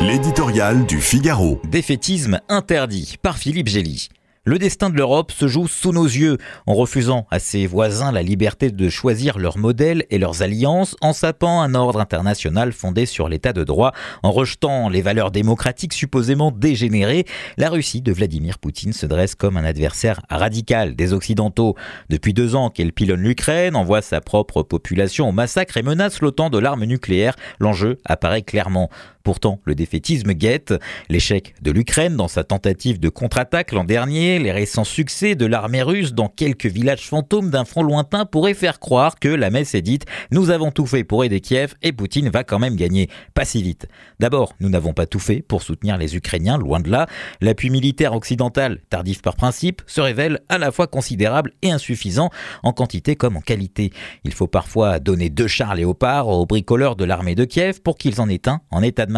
L'éditorial du Figaro. Défaitisme interdit par Philippe Gély. Le destin de l'Europe se joue sous nos yeux, en refusant à ses voisins la liberté de choisir leurs modèles et leurs alliances, en sapant un ordre international fondé sur l'état de droit, en rejetant les valeurs démocratiques supposément dégénérées. La Russie de Vladimir Poutine se dresse comme un adversaire radical des Occidentaux. Depuis deux ans qu'elle pilonne l'Ukraine, envoie sa propre population au massacre et menace l'OTAN de l'arme nucléaire, l'enjeu apparaît clairement. Pourtant, le défaitisme guette. L'échec de l'Ukraine dans sa tentative de contre-attaque l'an dernier, les récents succès de l'armée russe dans quelques villages fantômes d'un front lointain pourraient faire croire que la messe est dite Nous avons tout fait pour aider Kiev et Poutine va quand même gagner. Pas si vite. D'abord, nous n'avons pas tout fait pour soutenir les Ukrainiens, loin de là. L'appui militaire occidental, tardif par principe, se révèle à la fois considérable et insuffisant en quantité comme en qualité. Il faut parfois donner deux chars léopards aux bricoleurs de l'armée de Kiev pour qu'ils en aient un en état de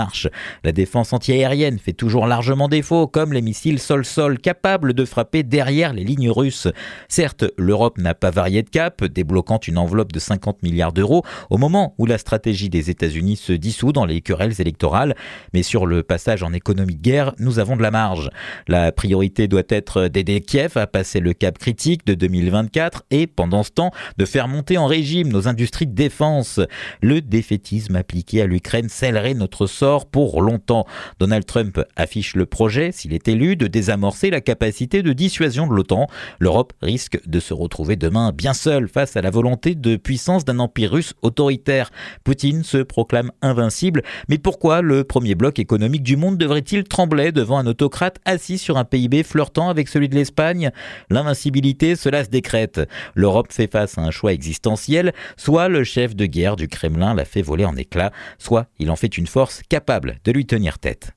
La défense antiaérienne fait toujours largement défaut, comme les missiles sol-sol capables de frapper derrière les lignes russes. Certes, l'Europe n'a pas varié de cap, débloquant une enveloppe de 50 milliards d'euros au moment où la stratégie des États-Unis se dissout dans les querelles électorales, mais sur le passage en économie de guerre, nous avons de la marge. La priorité doit être d'aider Kiev à passer le cap critique de 2024 et, pendant ce temps, de faire monter en régime nos industries de défense. Le défaitisme appliqué à l'Ukraine scellerait notre pour longtemps. Donald Trump affiche le projet, s'il est élu, de désamorcer la capacité de dissuasion de l'OTAN. L'Europe risque de se retrouver demain bien seule face à la volonté de puissance d'un empire russe autoritaire. Poutine se proclame invincible, mais pourquoi le premier bloc économique du monde devrait-il trembler devant un autocrate assis sur un PIB flirtant avec celui de l'Espagne? L'invincibilité, cela se décrète. L'Europe fait face à un choix existentiel, soit le chef de guerre du Kremlin la fait voler en éclats, soit il en fait une force capable de lui tenir tête.